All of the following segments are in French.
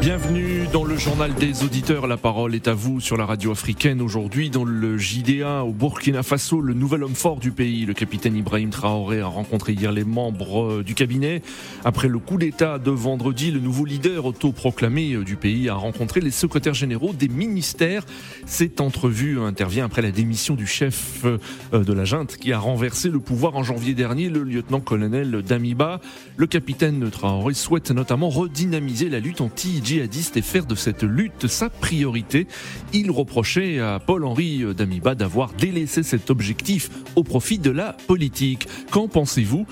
Bienvenue dans le journal des auditeurs. La parole est à vous sur la radio africaine. Aujourd'hui, dans le JDA au Burkina Faso, le nouvel homme fort du pays, le capitaine Ibrahim Traoré, a rencontré hier les membres euh, du cabinet. Après le coup d'État de vendredi, le nouveau leader autoproclamé euh, du pays a rencontré les secrétaires généraux des ministères. Cette entrevue intervient après la démission du chef euh, de la junte qui a renversé le pouvoir en janvier dernier, le lieutenant-colonel Damiba. Le capitaine Traoré souhaite notamment redynamiser la lutte anti-djihadiste et faire de cette lutte sa priorité. Il reprochait à Paul-Henri Damiba d'avoir délaissé cet objectif au profit de la politique. Qu'en pensez-vous?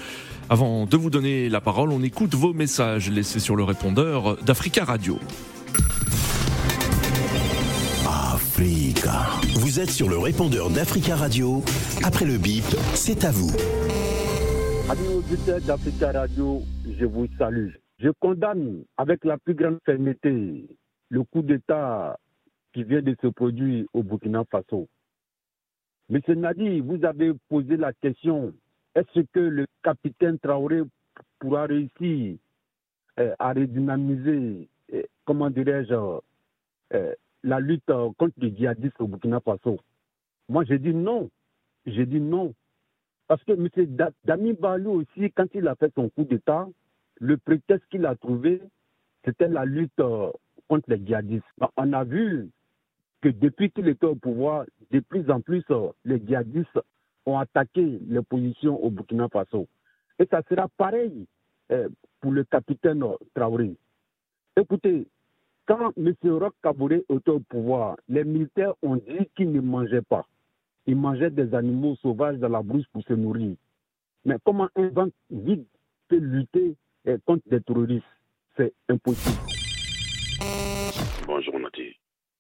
Avant de vous donner la parole, on écoute vos messages laissés sur le répondeur d'Africa Radio. Africa. Vous êtes sur le répondeur d'Africa Radio. Après le bip, c'est à vous. Amis auditeurs d'Africa Radio, je vous salue. Je condamne avec la plus grande fermeté le coup d'État qui vient de se produire au Burkina Faso. Monsieur Nadi, vous avez posé la question est-ce que le capitaine Traoré pourra réussir euh, à redynamiser, euh, comment dirais-je, euh, la lutte contre les djihadistes au Burkina Faso? Moi, j'ai dit non. J'ai dit non. Parce que M. Dami Balou aussi, quand il a fait son coup d'État, le prétexte qu'il a trouvé, c'était la lutte euh, contre les djihadistes. On a vu que depuis qu'il était au pouvoir, de plus en plus, euh, les djihadistes ont attaqué les positions au Burkina Faso. Et ça sera pareil euh, pour le capitaine Traoré. Écoutez, quand M. Roch Kabouré était au pouvoir, les militaires ont dit qu'ils ne mangeaient pas ils mangeaient des animaux sauvages dans la brousse pour se nourrir. Mais comment un vent vide peut lutter contre des terroristes C'est impossible. Bonjour Nati,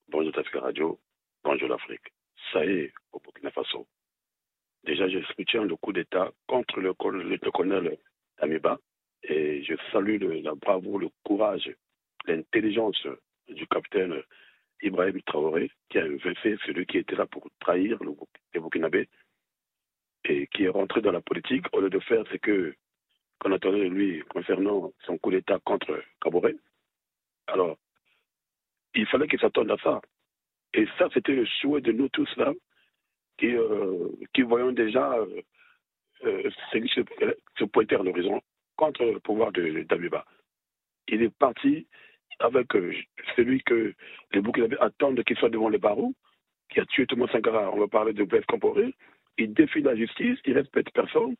bonjour Tafika Radio, bonjour l'Afrique. Ça y est, au Burkina Faso. Déjà, je soutiens le coup d'État contre le, colonel Amiba et je salue la bravoure, le courage, l'intelligence du capitaine Ibrahim Traoré, qui a fait celui qui était là pour trahir les Burkinabés et qui est rentré dans la politique au lieu de faire ce que qu'on attendait de lui concernant son coup d'État contre Kaboré. Alors, il fallait qu'il s'attende à ça. Et ça, c'était le souhait de nous tous là, qui, euh, qui voyons déjà euh, euh se, se, pointer à l'horizon contre le pouvoir de d'Abiba. Il est parti avec euh, celui que les Burkinabés attendent qu'il soit devant les barreaux, qui a tué Thomas Sankara, on va parler de Blaise Comporé, il défie la justice, il respecte personne,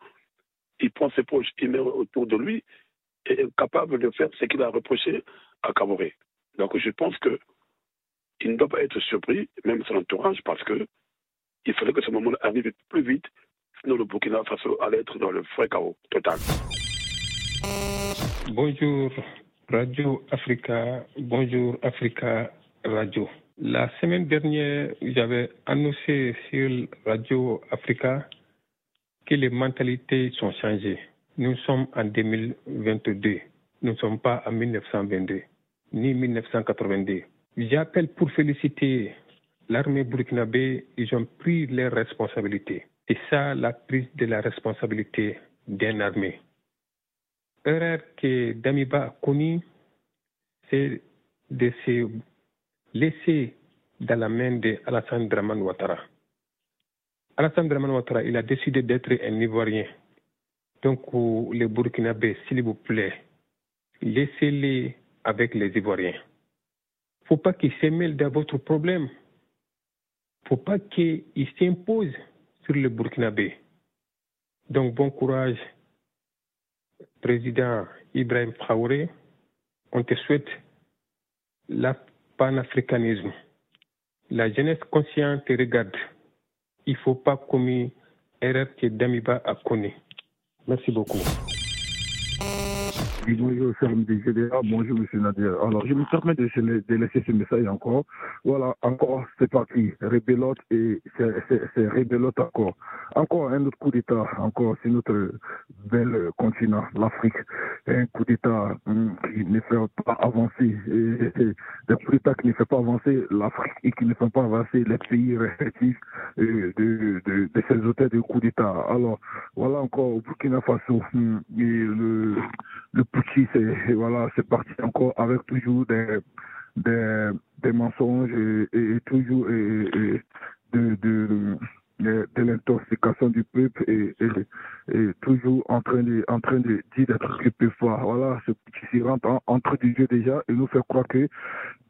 il prend ses proches, il met autour de lui, et est capable de faire ce qu'il a reproché à Caboré. Donc je pense que il ne doit pas être surpris, même son entourage, parce que il fallait que ce moment arrive plus vite, sinon le Burkina Faso allait être dans le frais chaos total. Bonjour, Radio Africa, bonjour Africa Radio. La semaine dernière, j'avais annoncé sur Radio Africa que les mentalités sont changées. Nous sommes en 2022. Nous ne sommes pas en 1922 ni 1982. J'appelle pour féliciter l'armée burkinabé. Ils ont pris leurs responsabilités. C'est ça la prise de la responsabilité d'une armée erreur que Damiba a connue, c'est de se laisser dans la main de Alassane Draman Ouattara. Alassane Draman Ouattara, il a décidé d'être un Ivoirien. Donc, les Burkinabés, s'il vous plaît, laissez-les avec les Ivoiriens. Il ne faut pas qu'ils se mêlent dans votre problème. Il ne faut pas qu'ils s'imposent sur les Burkinabés. Donc, bon courage président Ibrahim Traoré, on te souhaite le panafricanisme. La jeunesse consciente te regarde. Il ne faut pas commettre erreur que Damiba a connue. Merci beaucoup bonjour, Bonjour, monsieur Nadir. Alors, je me permets de, laisser ce message encore. Voilà, encore, c'est parti. Rébelote et c'est rébelote encore. Encore un autre coup d'État, encore, c'est notre bel continent, l'Afrique. Un coup d'État hum, qui ne fait pas avancer, des coups d'État qui ne fait pas avancer l'Afrique et qui ne fait pas avancer les pays respectifs euh, de, de, de ces auteurs de coup d'État. Alors, voilà encore au Burkina Faso, hum, et le, le Pouchi, c'est voilà, c'est parti encore avec toujours des, des, des mensonges et, toujours et de, de de, l'intoxication du peuple et, et, toujours en train de, en train de dire des trucs peu forts. Voilà, ce qui rentre entre du jeu déjà et nous fait croire que,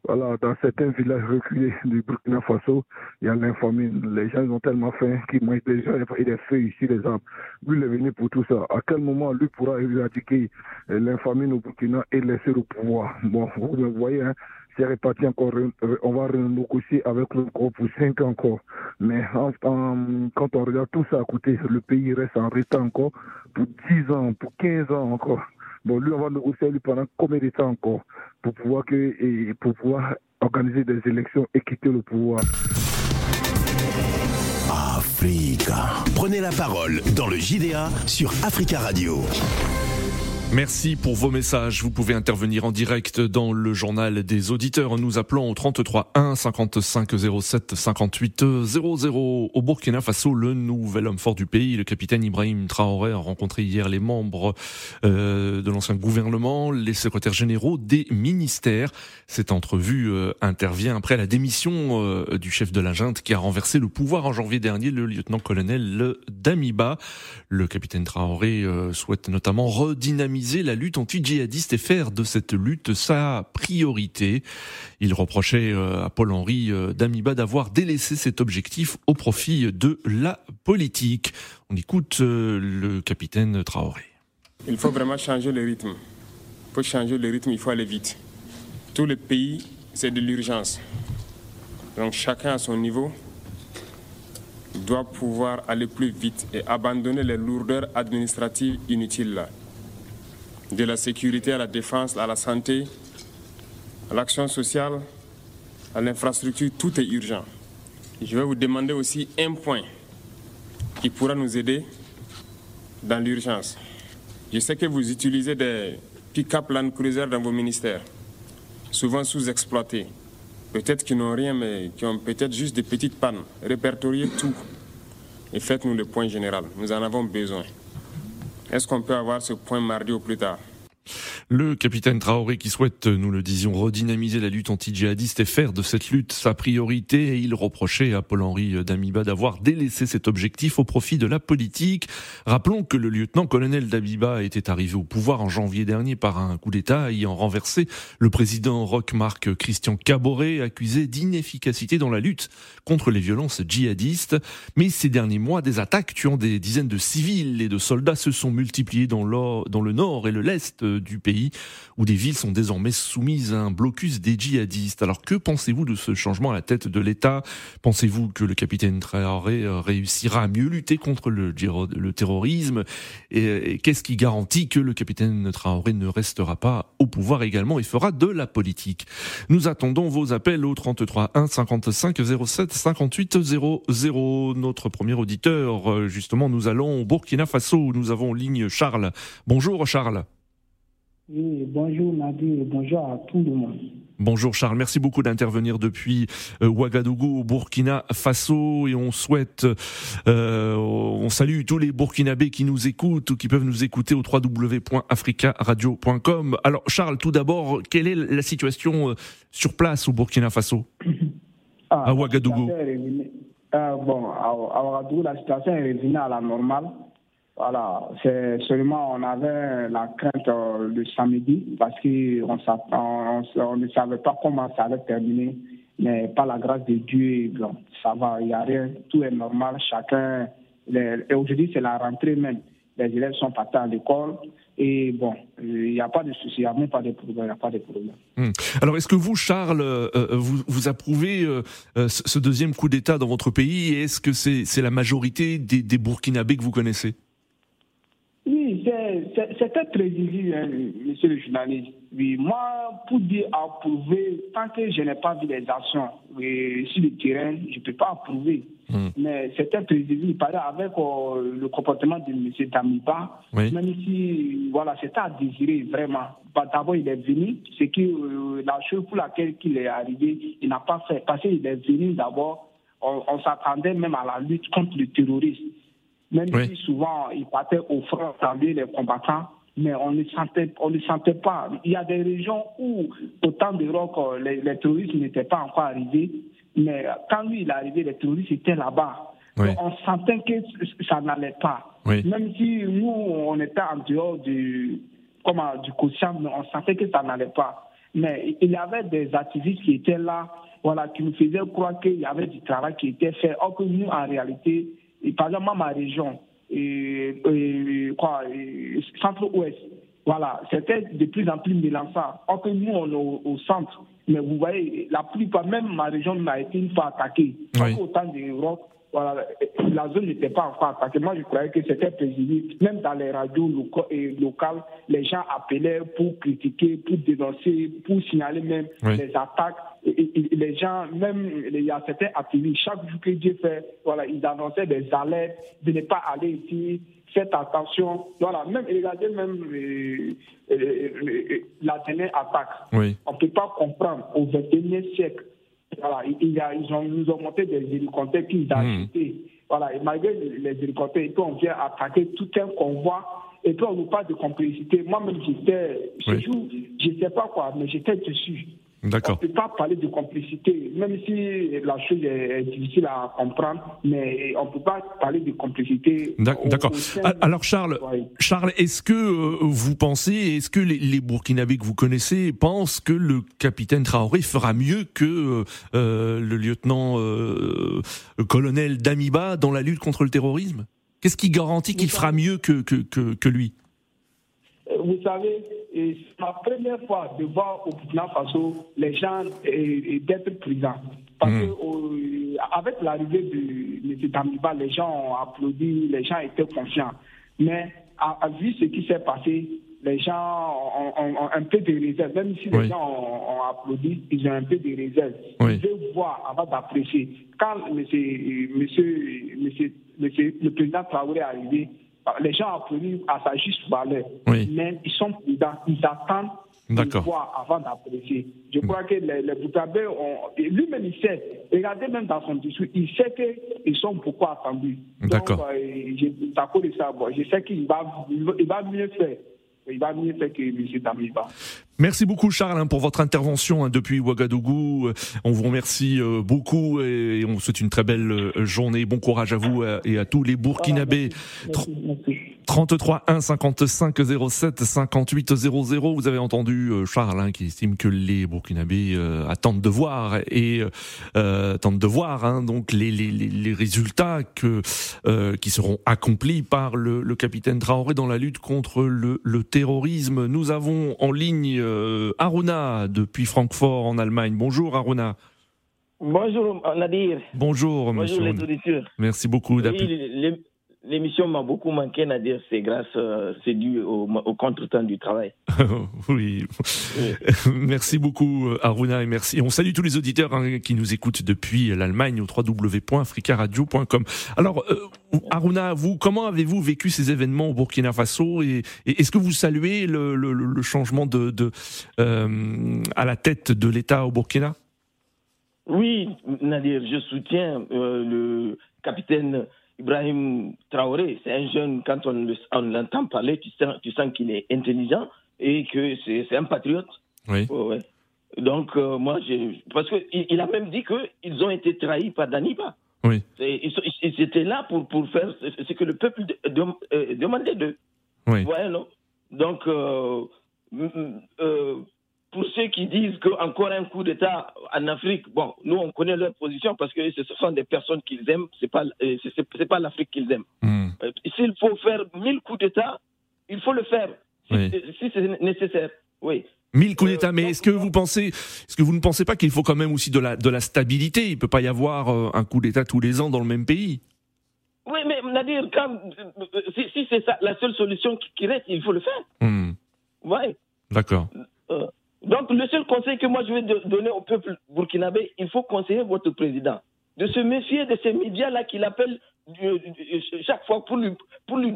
voilà, dans certains villages reculés du Burkina Faso, il y a l'infamie. Les gens ont tellement faim qu'ils mangent des gens et des feuilles ici, les arbres. Lui, il est venu pour tout ça. À quel moment lui pourra éradiquer l'infamie au Burkina et laisser le pouvoir? Bon, vous voyez, hein, c'est réparti encore, euh, on va renégocier avec le groupe pour 5 ans encore. Mais quand on regarde tout ça à côté, le pays reste en retard encore pour 10 ans, pour 15 ans encore. Bon, lui, on va négocier lui pendant combien de temps encore pour pouvoir, que, pour pouvoir organiser des élections et quitter le pouvoir? Africa. Prenez la parole dans le JDA sur Africa Radio. Merci pour vos messages. Vous pouvez intervenir en direct dans le journal des auditeurs nous appelant au 33 1 55 07 58 00. Au Burkina Faso, le nouvel homme fort du pays, le capitaine Ibrahim Traoré, a rencontré hier les membres euh, de l'ancien gouvernement, les secrétaires généraux des ministères. Cette entrevue euh, intervient après la démission euh, du chef de la junte qui a renversé le pouvoir en janvier dernier, le lieutenant-colonel Damiba. Le capitaine Traoré souhaite notamment redynamiser la lutte anti-djihadiste et faire de cette lutte sa priorité. Il reprochait euh, à Paul-Henri euh, Damiba d'avoir délaissé cet objectif au profit de la politique. On écoute euh, le capitaine Traoré. Il faut vraiment changer le rythme. Pour changer le rythme, il faut aller vite. Tout le pays, c'est de l'urgence. Donc chacun à son niveau doit pouvoir aller plus vite et abandonner les lourdeurs administratives inutiles là de la sécurité à la défense, à la santé, à l'action sociale, à l'infrastructure, tout est urgent. Je vais vous demander aussi un point qui pourra nous aider dans l'urgence. Je sais que vous utilisez des pick-up Land Cruiser dans vos ministères, souvent sous-exploités. Peut-être qu'ils n'ont rien, mais qui ont peut-être juste des petites pannes. Répertoriez tout et faites-nous le point général. Nous en avons besoin. Est-ce qu'on peut avoir ce point mardi au plus tard? Le capitaine Traoré qui souhaite, nous le disions, redynamiser la lutte anti-djihadiste et faire de cette lutte sa priorité. Il reprochait à Paul-Henri Damiba d'avoir délaissé cet objectif au profit de la politique. Rappelons que le lieutenant-colonel Damiba était arrivé au pouvoir en janvier dernier par un coup d'État ayant renversé le président Roch-Marc Christian Caboret, accusé d'inefficacité dans la lutte contre les violences djihadistes. Mais ces derniers mois, des attaques tuant des dizaines de civils et de soldats se sont multipliées dans, dans le nord et l'est du pays où des villes sont désormais soumises à un blocus des djihadistes. Alors que pensez-vous de ce changement à la tête de l'État? Pensez-vous que le capitaine Traoré euh, réussira à mieux lutter contre le, terrorisme? Et, qu'est-ce qui garantit que le capitaine Traoré ne restera pas au pouvoir également et fera de la politique? Nous attendons vos appels au 33 1 55 07 58 00. Notre premier auditeur, euh, justement, nous allons au Burkina Faso où nous avons ligne Charles. Bonjour Charles. Oui, bonjour Nadir, bonjour à tout le monde. Bonjour Charles, merci beaucoup d'intervenir depuis euh, Ouagadougou au Burkina Faso et on souhaite, euh, on salue tous les Burkinabés qui nous écoutent ou qui peuvent nous écouter au www.africaradio.com. Alors Charles, tout d'abord, quelle est la situation euh, sur place au Burkina Faso? Ah, À Ouagadougou Bon, à Ouagadougou, la situation est revenue à la normale. Voilà, c'est seulement on avait la crainte euh, le samedi parce qu'on on, ne savait pas comment ça allait terminer, mais par la grâce de Dieu, ça va, il n'y a rien, tout est normal, chacun. et aujourd'hui, c'est la rentrée même. Les élèves sont partis à l'école et bon, il n'y a pas de souci, il n'y a même pas de problème, n'y a pas de problème. Hmm. Alors, est-ce que vous, Charles, euh, euh, vous, vous approuvez ce deuxième coup d'État dans votre pays? Et est-ce que c'est la majorité des, des Burkinabés que vous connaissez? Oui, c'était prévisible, hein, monsieur le journaliste. Oui, moi, pour dire approuver, tant que je n'ai pas vu les actions sur le terrain, je ne peux pas approuver. Hmm. Mais c'était prévisible. Par avec euh, le comportement de M. Damiba, même si voilà, c'était à désirer vraiment. D'abord, il est venu, c'est que euh, la chose pour laquelle il est arrivé, il n'a pas fait. Parce qu'il est venu d'abord on, s'attendait même à la lutte contre le terrorisme. Même si souvent il partait au front avec les combattants, mais on ne sentait, on ne sentait pas. Il y a des régions où, au temps de Rock, les, les terroristes n'étaient pas encore arrivés, mais quand lui il est arrivé, les terroristes étaient là-bas. On sentait que ça n'allait pas. Même si nous, on était en dehors du, comment, du quotient, on sentait que ça n'allait pas. Mais il y avait des activistes qui étaient là, voilà, qui nous faisaient croire qu'il y avait du travail qui était fait. Or que nous, en réalité, et par exemple, ma région, et, quoi, centre-ouest, voilà, c'était de plus en plus mélançant. Or que nous, on est au, centre. Mais vous voyez, la plupart, même ma région m'a été une fois attaquée. Autant d'Europe, voilà, la zone n'était pas encore attaquée. Moi, je croyais que c'était prévisible. Même dans les radios locales, les gens appelaient pour critiquer, pour dénoncer, pour signaler même les attaques. Les gens, même, il y a certains activistes, chaque jour que Dieu fait, voilà, ils annonçaient des alertes de ne pas aller ici, faites attention. Voilà, même, regardez même euh, euh, euh, la dernière attaque. On ne peut pas comprendre au XXIe siècle voilà, il y a, ils, ont, nous ont monté des hélicoptères qu'ils ont hmm. achetés. Voilà, et malgré les hélicoptères, et puis on vient attaquer tout un convoi, et puis on nous parle de complicité. Moi-même, j'étais, ce jour, je ne sais pas quoi, mais j'étais dessus. D'accord. On ne peut pas parler de complicité, même si la chose est difficile à comprendre, mais on ne peut pas parler de complicité. D'accord. Alors Charles, Charles, est-ce que euh, vous pensez, est-ce que les, Burkinabés que vous connaissez pensent que le capitaine Traoré fera mieux que euh, euh, le lieutenant colonel Damiba dans la lutte contre le terrorisme? Qu'est-ce qui garantit qu'il fera mieux que, que, que, que lui? Vous savez, et c'est ma première fois de voir au Burkina Faso les gens d'être présents. Parce mmh. que avec l'arrivée de M. Tamiba, les gens ont applaudi, les gens étaient confiants. Mais à, vu ce qui s'est passé, les gens ont, un peu de réserve. Même si les gens ont, applaudi, ils ont un peu de réserve. Ils veulent voir avant d'apprécier. Quand monsieur, monsieur, monsieur, monsieur, le président Traoré est arrivé, les gens applaudissent à sa juste valeur. Mais ils sont prudents, ils attendent de voir avant d'apprécier. Je crois que les, les Boutabés Lui-même, il sait. Regardez même dans son discours, il sait qu'ils sont beaucoup attendus. D'accord. Euh, je, je sais qu'il va, il va mieux faire il va mieux faire que M. Damiba. Merci beaucoup Charles hein, pour votre intervention hein, depuis Ouagadougou. Euh, on vous remercie euh, beaucoup et on vous souhaite une très belle euh, journée. Bon courage à vous et à tous les Burkinabés. 33 1 55 07 58 00. Vous avez entendu Charles hein, qui estime que les Burkinabés attendent de voir et attendent de voir donc les, les, les, résultats que qui seront accomplis par le, le, capitaine Traoré dans la lutte contre le, le terrorisme. Nous avons en ligne euh, Aruna depuis Francfort en Allemagne. Bonjour Aruna. Bonjour Nadir. Bonjour, Bonjour les auditeurs. Merci beaucoup d'appeler. L'émission m'a beaucoup manqué, Nadir. C'est grâce, euh, c'est dû au, au contretemps du travail. oui. merci beaucoup, Aruna, et merci. On salue tous les auditeurs hein, qui nous écoutent depuis l'Allemagne au www.africaradio.com. Alors, euh, Aruna, vous, comment avez-vous vécu ces événements au Burkina Faso et, est-ce que vous saluez le, le, le changement de, de euh, à la tête de l'État au Burkina? Oui, Nadir, je soutiens le capitaine Ibrahim Traoré, c'est un jeune, quand on l'entend parler, tu sens, tu sens qu'il est intelligent et que c'est un patriote. Oui. Donc, euh, moi, parce qu'il il a même dit qu'ils ont été trahis par Daniba. Oui. Ils, étaient là pour, pour faire ce que le peuple euh, demandait d'eux. Oui. Ouais, non Donc, euh, pour ceux qui disent qu'encore un coup d'État en Afrique, bon, nous on connaît leur position parce que ce sont des personnes qu'ils aiment, c'est pas euh, c'est pas l'Afrique qu'ils aiment. Hmm. Euh, s'il faut faire mille coups d'État, il faut le faire si, c'est nécessaire. Oui. Mille coups d'État, mais est-ce que vous pensez, est-ce que vous ne pensez pas qu'il faut quand même aussi de la de la stabilité? Il peut pas y avoir euh, un coup d'État tous les ans dans le même pays. Oui, mais Nadir, si, c'est ça la seule solution qui, reste, il faut le faire. Hmm. Ouais. D'accord. Donc, le seul conseil que moi je vais donner au peuple burkinabé, il faut conseiller votre président de se méfier de ces médias-là qu'il appelle chaque fois pour lui, pour lui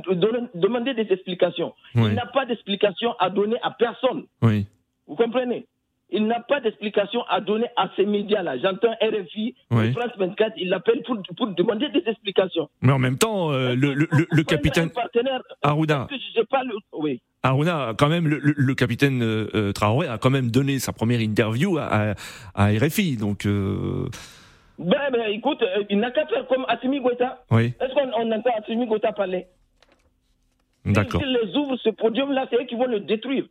demander des explications. Il n'a pas d'explication à donner à personne. Oui. Vous comprenez? Il n'a pas d'explication à donner à ces médias-là. J'entends RFI, France 24, il l'appelle pour, pour, demander des explications. Mais en même temps, euh, le, le, le, capitaine Aruna, oui. Aruna, quand même, le, capitaine euh, Traoré a quand même donné sa première interview à, à, RFI, donc. Euh... Ben, ben, écoute, euh, il n'a qu'à faire comme Assimi Goïta. Oui. Est-ce qu'on entend Assimi Goïta parler? D'accord. S'ils les ouvrent ce podium-là, c'est eux qui vont le détruire.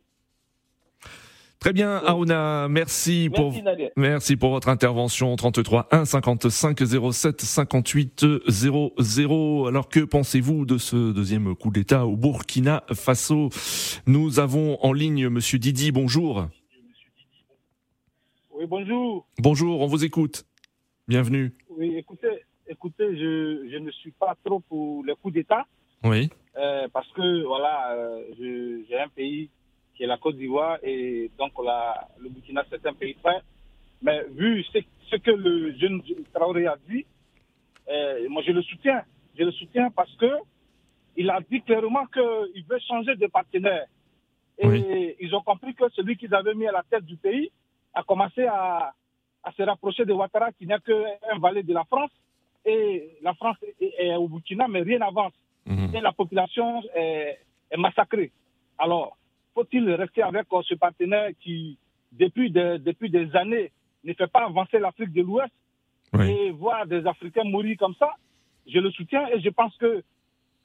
Très bien, Aruna, merci, pour merci pour votre intervention 33 1 55 07 58 00. Alors que pensez-vous de ce deuxième coup d'État au Burkina Faso? Nous avons en ligne Monsieur Didi. Bonjour. Oui, bonjour. Bonjour, on vous écoute. Bienvenue. Oui, écoutez, écoutez, je, je ne suis pas trop pour le coup d'État. Oui. Euh, parce que voilà, euh, j'ai un pays qui est la Côte d'Ivoire, et donc la, le Burkina, c'est un pays frère. Mais vu ce, ce, que le jeune Traoré a dit, euh, moi je le soutiens. Je le soutiens parce que il a dit clairement qu'il veut changer de partenaire. Et ils ont compris que celui qu'ils avaient mis à la tête du pays a commencé à, à se rapprocher de Ouattara, qui n'est qu'un valet de la France. Et la France est, au Burkina, mais rien n'avance. Mhm. Et la population est, est massacrée. Alors, faut-il rester avec euh, ce partenaire qui, depuis, depuis des années, ne fait pas avancer l'Afrique de l'Ouest et voir des Africains mourir comme ça? Je le soutiens et je pense que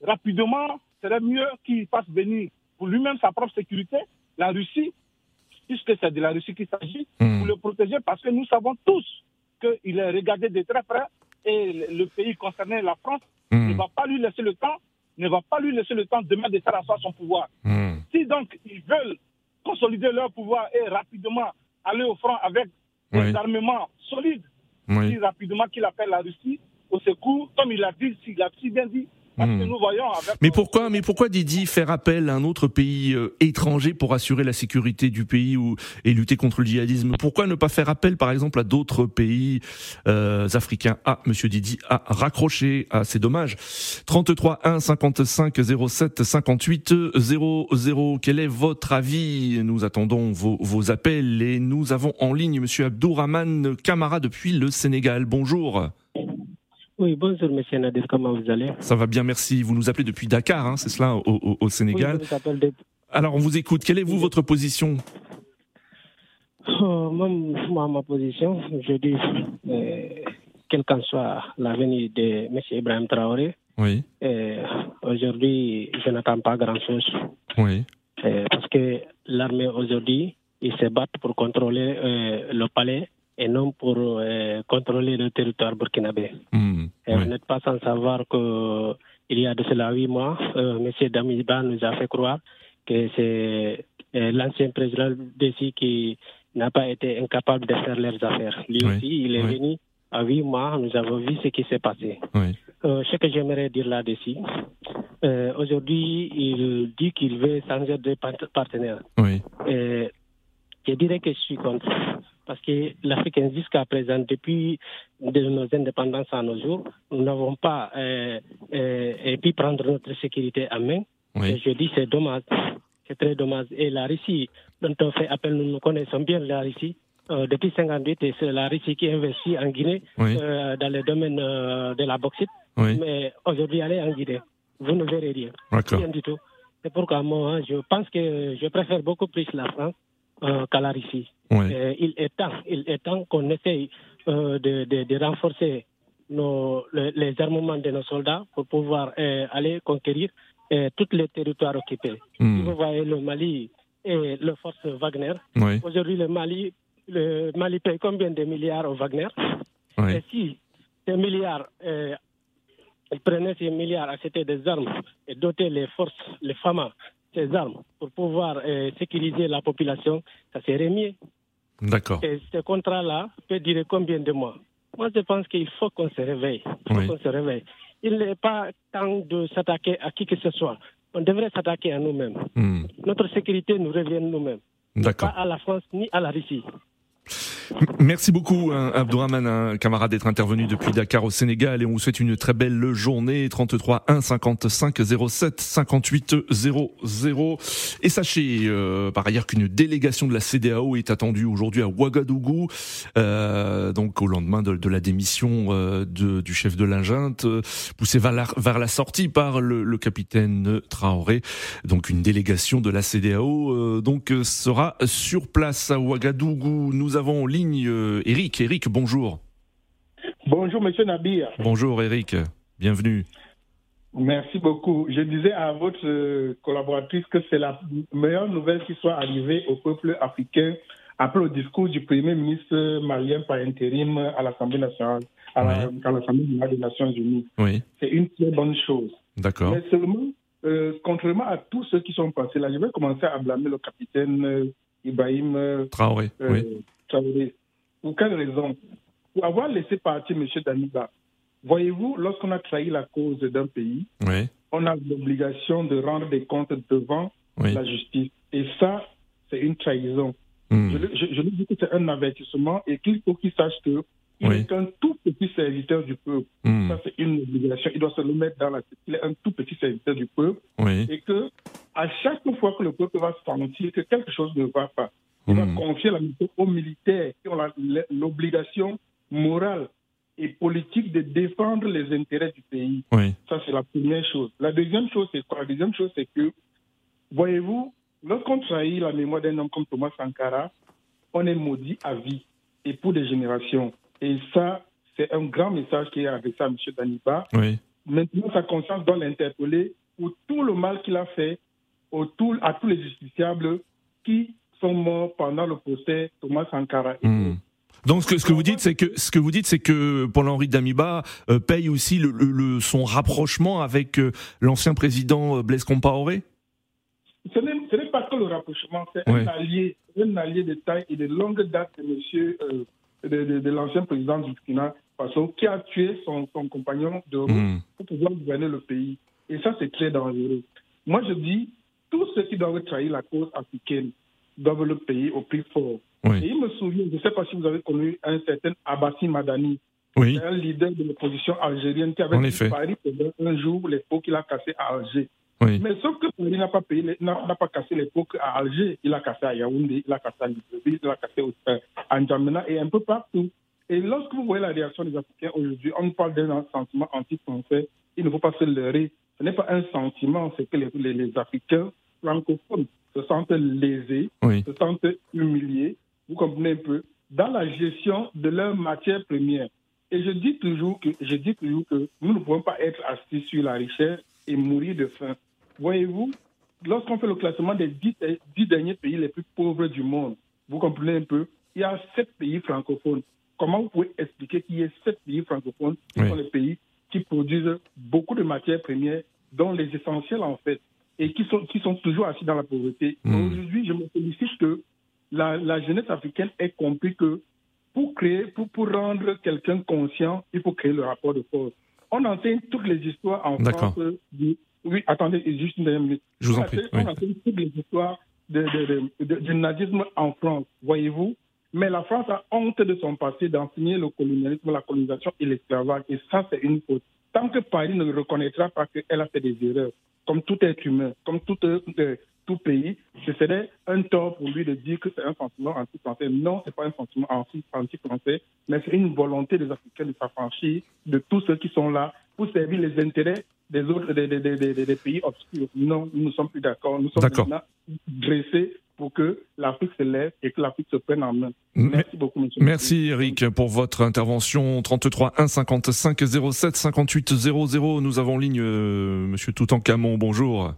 rapidement, ce serait mieux qu'il fasse venir pour lui-même sa propre sécurité, la Russie, puisque c'est de la Russie qu'il s'agit, hmm. pour le protéger parce que nous savons tous qu'il est regardé de très près et le pays concerné, la France, hmm. ne va pas lui laisser le temps, ne va pas lui laisser le temps demain de faire asseoir son pouvoir. Hmm. Donc ils veulent consolider leur pouvoir et rapidement aller au front avec des armements solides, rapidement qu'il appelle la Russie au secours, comme il a dit, s'il a si bien dit, Hmm. mais pourquoi, mais pourquoi Didi faire appel à un autre pays euh, étranger pour assurer la sécurité du pays ou, et lutter contre le djihadisme? Pourquoi ne pas faire appel, par exemple, à d'autres pays euh, africains? Ah, Monsieur Didi a raccroché. Ah, c'est dommage. 33 1 55 07 58 00. Quel est votre avis? Nous attendons vos, vos appels et nous avons en ligne Monsieur Abdourahman Kamara depuis le Sénégal. Bonjour. Oui, bonjour Monsieur Nadir, comment vous allez? Ça va bien, merci. Vous nous appelez depuis Dakar, hein, c'est cela, au, Sénégal oui, Alors on vous écoute, quelle est vous votre position? Oh, moi, ma position, je dis, euh, quel qu'en soit l'avenir de M. Ibrahim Traoré, oui. Euh, aujourd'hui, je n'attends pas grand-chose. Oui. Euh, parce que l'armée aujourd'hui, ils se battent pour contrôler le palais et non pour euh, contrôler le territoire burkinabé. Hmm, vous n'êtes pas sans savoir qu'il y a de cela huit mois, euh, M. Damiba nous a fait croire que c'est euh, l'ancien président d'ESI qui n'a pas été incapable de faire leurs affaires. Lui aussi, il est venu à huit mois, nous avons vu ce qui s'est passé. ce que j'aimerais dire là-dessus, aujourd'hui, il dit qu'il veut changer de partenaire. je dirais que je suis contre parce que l'Afrique jusqu'à présent, depuis de nos indépendances à nos jours, nous n'avons pas euh, euh, pu prendre notre sécurité en main. je dis c'est dommage, c'est très dommage. Et la Russie, dont on fait appel, nous, nous connaissons bien la Russie. Euh, depuis 58, et c'est la Russie qui investit en Guinée dans le domaine de la bauxite. Mais aujourd'hui, est en Guinée. Vous ne verrez rien. Rien du tout. C'est pourquoi moi, je pense que je préfère beaucoup plus la France Russie. Euh, il est temps, il est temps qu'on essaye euh, de, de, renforcer nos, les, armements de nos soldats pour pouvoir euh, aller conquérir tous les territoires occupés. Hmm. Vous voyez le Mali et le force Wagner. Aujourd'hui, le Mali, le Mali paye combien de milliards au Wagner? Et si ces milliards, ils prenaient ces milliards, achetaient des armes et dotaient les forces, les femmes, ces armes pour pouvoir sécuriser la population, ça serait mieux. D'accord. Et ce contrat-là peut durer combien de mois? Moi, je pense qu'il faut qu'on se réveille. se réveille. Il n'est pas temps de s'attaquer à qui que ce soit. On devrait s'attaquer à nous-mêmes. Hmm. Notre sécurité nous revient nous-mêmes. D'accord. Pas à la France ni à la Russie. Merci beaucoup, hein, Abdourahman, un camarade, d'être intervenu depuis Dakar au Sénégal et on vous souhaite une très belle journée. 33 1 55 07 58 00. Et sachez euh, par ailleurs qu'une délégation de la CDAO est attendue aujourd'hui à Ouagadougou, euh, donc au lendemain de, la démission euh, de, du chef de l'Ingente, poussé vers la, vers la sortie par le, le, capitaine Traoré. Donc une délégation de la CDAO donc sera sur place à Ouagadougou. Nous avons ligne euh, Eric. Eric, bonjour. Bonjour, monsieur Nabir. Bonjour, Eric. Bienvenue. Merci beaucoup. Je disais à votre euh, collaboratrice que c'est la meilleure nouvelle qui soit arrivée au peuple africain après le discours du Premier ministre malien par intérim à l'Assemblée nationale, à l'Assemblée des Nations Unies. Oui. C'est une très bonne chose. D'accord. Mais seulement, euh, contrairement à tous ceux qui sont passés là, je vais commencer à blâmer le capitaine Ibrahim Traoré. oui. Traoré. Pour quelle raison? Pour avoir laissé partir M. Daniba. Voyez-vous, lorsqu'on a trahi la cause d'un pays, on a l'obligation de rendre des comptes devant la justice. Et ça, c'est une trahison. Hmm. Je, je, lui dis que c'est un avertissement et qu'il faut qu'il sache que il est un tout petit serviteur du peuple. Hmm. Ça, c'est une obligation. Il doit se le mettre dans la tête. Il est un tout petit serviteur du peuple. Et que, à chaque fois que le peuple va sentir que quelque chose ne va pas, il va hmm. confier la mission aux militaires qui ont l'obligation morale et politique de défendre les intérêts du pays. Ça, c'est la première chose. La deuxième chose, c'est quoi? La deuxième chose, c'est que, voyez-vous, lorsqu'on trahit la mémoire d'un homme comme Thomas Sankara, on est maudit à vie et pour des générations. Et ça, c'est un grand message qui est adressé à M. Daniba. Maintenant, sa conscience doit l'interpeller pour tout le mal qu'il a fait autour, à tous les justiciables qui sont morts pendant le procès Thomas Sankara. Hmm. Donc ce que, ce que vous dites, c'est que ce que vous dites, c'est que Paul-Henri Damiba euh, paye aussi le, son rapprochement avec euh, l'ancien président euh, Blaise Compaoré? Ce n'est pas que le rapprochement, c'est un allié, un allié de taille et de longue date de monsieur, de, l'ancien président du Burkina Faso, qui a tué son, compagnon de route hmm. pour pouvoir gouverner le pays. Et ça, c'est très dangereux. Moi, je dis, tous ceux qui doivent trahir la cause africaine, doivent le payer au prix fort. Et il me souvient, je ne sais pas si vous avez connu un certain Abbassi Madani, un leader de l'opposition algérienne qui avait disparu pendant un jour les pots qu'il a cassés à Alger. Mais sauf que Paris n'a pas, payé, n'a pas cassé les pots à Alger, il a cassé à Yaoundé, il a cassé à Libreville, il a cassé euh, à N'Djamena et un peu partout. Et lorsque vous voyez la réaction des Africains aujourd'hui, on parle d'un sentiment anti-français. Il ne faut pas se leurrer. Ce n'est pas un sentiment, c'est que les, les Africains francophones se sentent lésés, se sentent humiliés, vous comprenez un peu, dans la gestion de leurs matières premières. Et je dis toujours que, je dis toujours que nous ne pouvons pas être assis sur la richesse et mourir de faim. Voyez-vous, lorsqu'on fait le classement des dix, derniers pays les plus pauvres du monde, vous comprenez un peu, il y a sept pays francophones. Comment vous pouvez expliquer qu'il y ait sept pays francophones qui sont les pays qui produisent beaucoup de matières premières, dont les essentiels en fait et qui sont, qui sont toujours assis dans la pauvreté. Hmm. Aujourd'hui, je me félicite que la, la, jeunesse africaine ait compris que pour créer, pour, pour rendre quelqu'un conscient, il faut créer le rapport de force. On enseigne toutes les histoires en France. Du, oui, attendez, juste une dernière minute. Je vous en prie. On enseigne toutes les histoires de, de, du nazisme en France, voyez-vous. Mais la France a honte de son passé d'enseigner le colonialisme, la colonisation et l'esclavage. Et ça, c'est une faute. Tant que Paris ne reconnaîtra pas qu'elle a fait des erreurs, comme tout être humain, comme tout, euh, tout pays, ce serait un tort pour lui de dire que c'est un sentiment anti-français. Non, ce n'est pas un sentiment anti-français, mais c'est une volonté des Africains de s'affranchir de tous ceux qui sont là pour servir les intérêts des autres des, des, des, des pays obscurs. Non, nous ne sommes plus d'accord. Nous sommes maintenant dressés pour que l'Afrique se lève et que l'Afrique se prenne en main. Merci beaucoup, monsieur. Merci, Eric, pour votre intervention. 33 1 55 07 58 00. Nous avons ligne euh, monsieur Toutankhamon. Bonjour.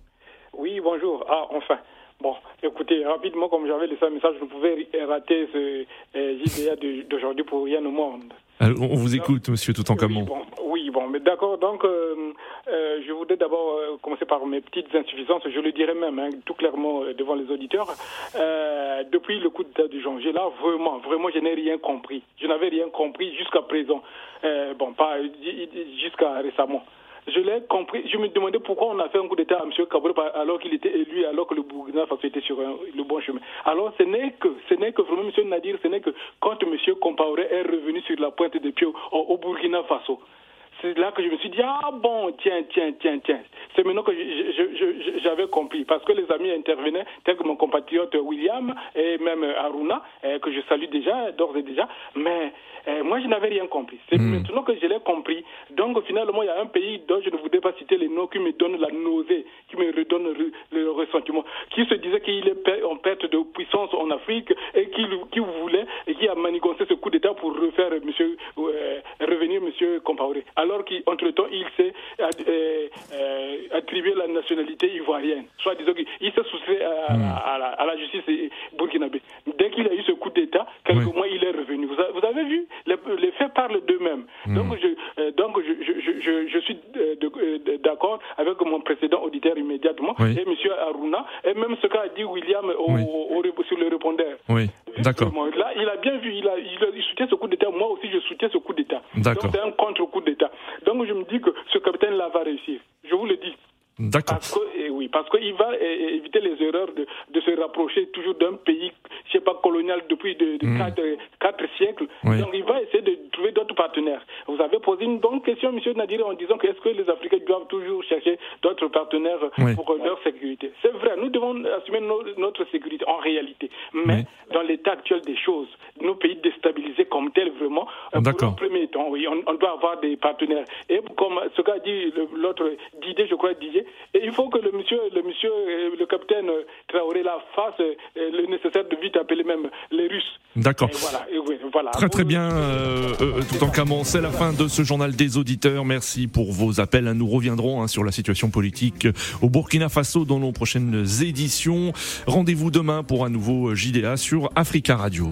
Oui, bonjour. Ah, enfin. Bon, écoutez, rapidement, comme j'avais laissé un message, je ne pouvais rater ce euh, d'aujourd'hui pour rien au monde. on vous écoute, monsieur Toutankhamon. Oui, bon, bon mais d'accord. Donc, euh, euh, je voudrais d'abord euh, commencer par mes petites insuffisances. Je le dirais même, hein, tout clairement, devant les auditeurs. depuis le coup d'état du janvier, là, vraiment, vraiment, je n'ai rien compris. Je n'avais rien compris jusqu'à présent. bon, pas jusqu'à récemment. je l'ai compris. Je me demandais pourquoi on a fait un coup d'État à M. Kabore alors qu'il était élu, alors que le Burkina Faso était sur le bon chemin. Alors ce n'est que, ce n'est que vraiment, M. Nadir, ce n'est que quand M. Compaoré est revenu sur la pointe des pieds au Burkina Faso, c'est là que je me suis dit, ah bon, tiens, tiens, tiens, tiens. C'est maintenant que j'avais compris. Parce que les amis intervenaient, tels que mon compatriote William et même Aruna, eh, que je salue déjà, d'ores et déjà. Mais eh, moi, je n'avais rien compris. C'est hmm. maintenant que je l'ai compris. Donc, finalement, il y a un pays dont je ne voudrais pas citer les noms qui me donne la nausée, qui me redonne le, ressentiment, qui se disait qu'il est en perte de puissance en Afrique et qui, qui voulait et qui a manigancé ce coup d'État pour refaire M. Compaoré. Alors qu'entre-temps, il s'est euh, euh, attribué la nationalité ivoirienne. Soit disons qu'il s'est soustrait à, hmm. à, la, justice burkinabé. Dès qu'il a eu ce coup d'État, quelques mois, il est revenu. vous avez vu les, faits parlent d'eux-mêmes. Hmm. Donc, je, donc je, je, je, suis d'accord avec mon précédent auditeur immédiatement, et M. Aruna, et même ce qu'a dit William au, sur le répondeur. Oui, d'accord. Là, il a bien vu, il, a, il, soutient ce coup d'État. Moi aussi, je soutiens ce coup d'État. Donc, c'est un contre-coup d'État. Je me dis que ce capitaine-là va réussir. Je vous le dis. D'accord. Parce que, eh oui, parce qu'il va eh, eh, éviter les erreurs de, de se rapprocher toujours d'un pays, je sais pas, colonial depuis de, de hmm. quatre, siècles. Donc il va essayer de trouver d'autres partenaires. Vous avez posé une bonne question, M. Nadir, en disant que est-ce que les Africains doivent toujours chercher d'autres partenaires pour leur sécurité? C'est vrai, nous devons assumer notre sécurité en réalité. Mais dans l'état actuel des choses, nos pays déstabilisés comme tels, vraiment, euh, le premier temps, oui, on, doit avoir des partenaires. Et comme ce qu'a dit l'autre Didier, je crois, Didier, et il faut que le monsieur, le monsieur, euh, le capitaine Traoré là fasse euh, le nécessaire de vite appeler même les Russes. D'accord. Voilà, Très très bien, euh, tout en camant. C'est la fin de ce journal des auditeurs. Merci pour vos appels. Nous reviendrons hein, sur la situation politique au Burkina Faso dans nos prochaines éditions. Rendez-vous demain pour un nouveau JDA sur Africa Radio.